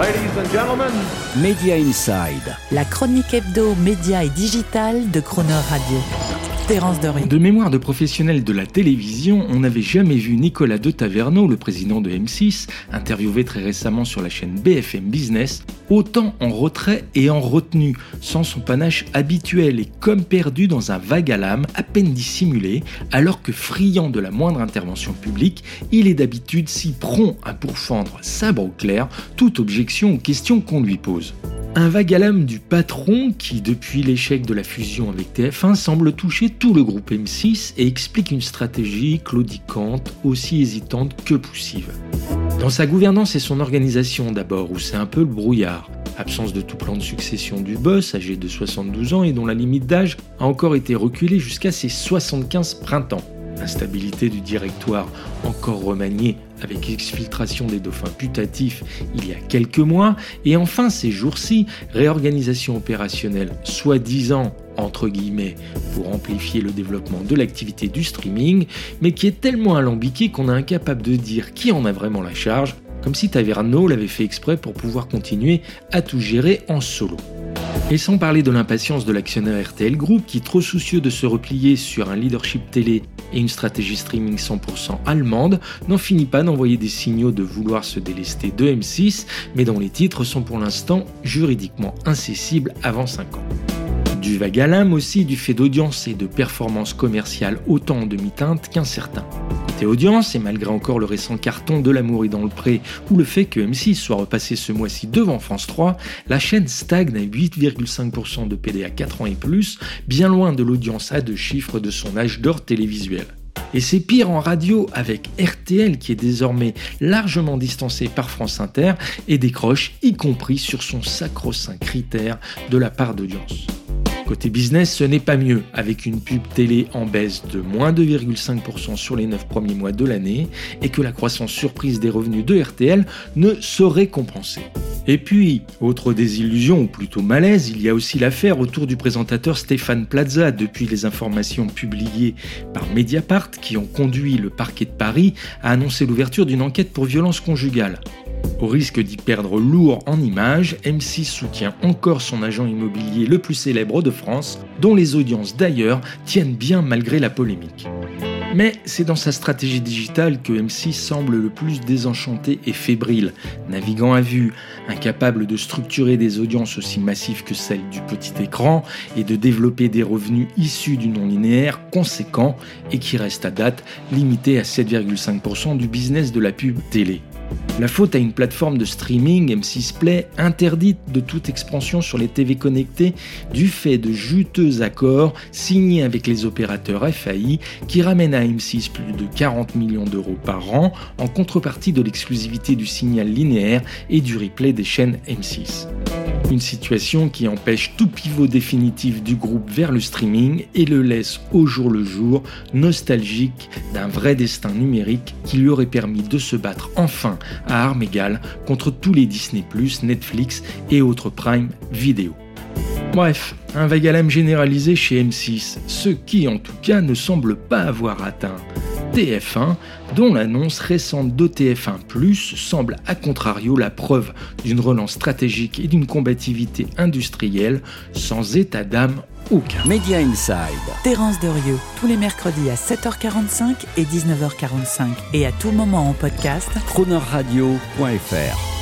Ladies and gentlemen. Media Inside. La chronique hebdo, média et digital de Croner Radio. De mémoire de professionnel de la télévision, on n'avait jamais vu Nicolas de Taverneau, le président de M6, interviewé très récemment sur la chaîne BFM Business, autant en retrait et en retenue, sans son panache habituel et comme perdu dans un vague à l'âme à peine dissimulé, alors que friand de la moindre intervention publique, il est d'habitude si prompt à pourfendre sabre au clair toute objection ou question qu'on lui pose. Un vague à l'âme du patron qui, depuis l'échec de la fusion avec TF1, semble toucher tout le groupe M6 et explique une stratégie claudicante, aussi hésitante que poussive. Dans sa gouvernance et son organisation d'abord, où c'est un peu le brouillard. Absence de tout plan de succession du boss, âgé de 72 ans et dont la limite d'âge a encore été reculée jusqu'à ses 75 printemps. Instabilité du directoire encore remanié avec exfiltration des dauphins putatifs il y a quelques mois, et enfin ces jours-ci, réorganisation opérationnelle soi-disant entre guillemets pour amplifier le développement de l'activité du streaming, mais qui est tellement alambiquée qu'on est incapable de dire qui en a vraiment la charge, comme si Taverneau l'avait fait exprès pour pouvoir continuer à tout gérer en solo. Et sans parler de l'impatience de l'actionnaire RTL Group qui, trop soucieux de se replier sur un leadership télé et une stratégie streaming 100% allemande, n'en finit pas d'envoyer des signaux de vouloir se délester de M6, mais dont les titres sont pour l'instant juridiquement incessibles avant 5 ans. Du vague à l'âme aussi du fait d'audience et de performance commerciale autant en demi-teinte qu'incertain. Audience, et malgré encore le récent carton de l'amour et dans le pré, ou le fait que M6 soit repassé ce mois-ci devant France 3, la chaîne stagne à 8,5% de PD à 4 ans et plus, bien loin de l'audience à deux chiffres de son âge d'or télévisuel. Et c'est pire en radio avec RTL qui est désormais largement distancé par France Inter et décroche y compris sur son sacro-saint critère de la part d'audience. Côté business, ce n'est pas mieux, avec une pub télé en baisse de moins 2,5% sur les 9 premiers mois de l'année, et que la croissance surprise des revenus de RTL ne saurait compenser. Et puis, autre désillusion, ou plutôt malaise, il y a aussi l'affaire autour du présentateur Stéphane Plaza, depuis les informations publiées par Mediapart qui ont conduit le parquet de Paris à annoncer l'ouverture d'une enquête pour violence conjugale. Au risque d'y perdre lourd en images, M6 soutient encore son agent immobilier le plus célèbre de France, dont les audiences d'ailleurs tiennent bien malgré la polémique. Mais c'est dans sa stratégie digitale que M6 semble le plus désenchanté et fébrile, naviguant à vue, incapable de structurer des audiences aussi massives que celles du petit écran et de développer des revenus issus du non-linéaire conséquent et qui restent à date limités à 7,5% du business de la pub télé. La faute à une plateforme de streaming M6 Play interdite de toute expansion sur les TV connectés du fait de juteux accords signés avec les opérateurs FAI qui ramènent à M6 plus de 40 millions d'euros par an en contrepartie de l'exclusivité du signal linéaire et du replay des chaînes M6. Une situation qui empêche tout pivot définitif du groupe vers le streaming et le laisse au jour le jour nostalgique d'un vrai destin numérique qui lui aurait permis de se battre enfin à armes égales contre tous les Disney ⁇ Netflix et autres Prime vidéo. Bref, un vague généralisé chez M6, ce qui en tout cas ne semble pas avoir atteint TF1, dont l'annonce récente de TF1 semble à contrario la preuve d'une relance stratégique et d'une combativité industrielle sans état d'âme aucun. Media Inside. Terence Derieux, tous les mercredis à 7h45 et 19h45 et à tout moment en podcast. Cronerradio.fr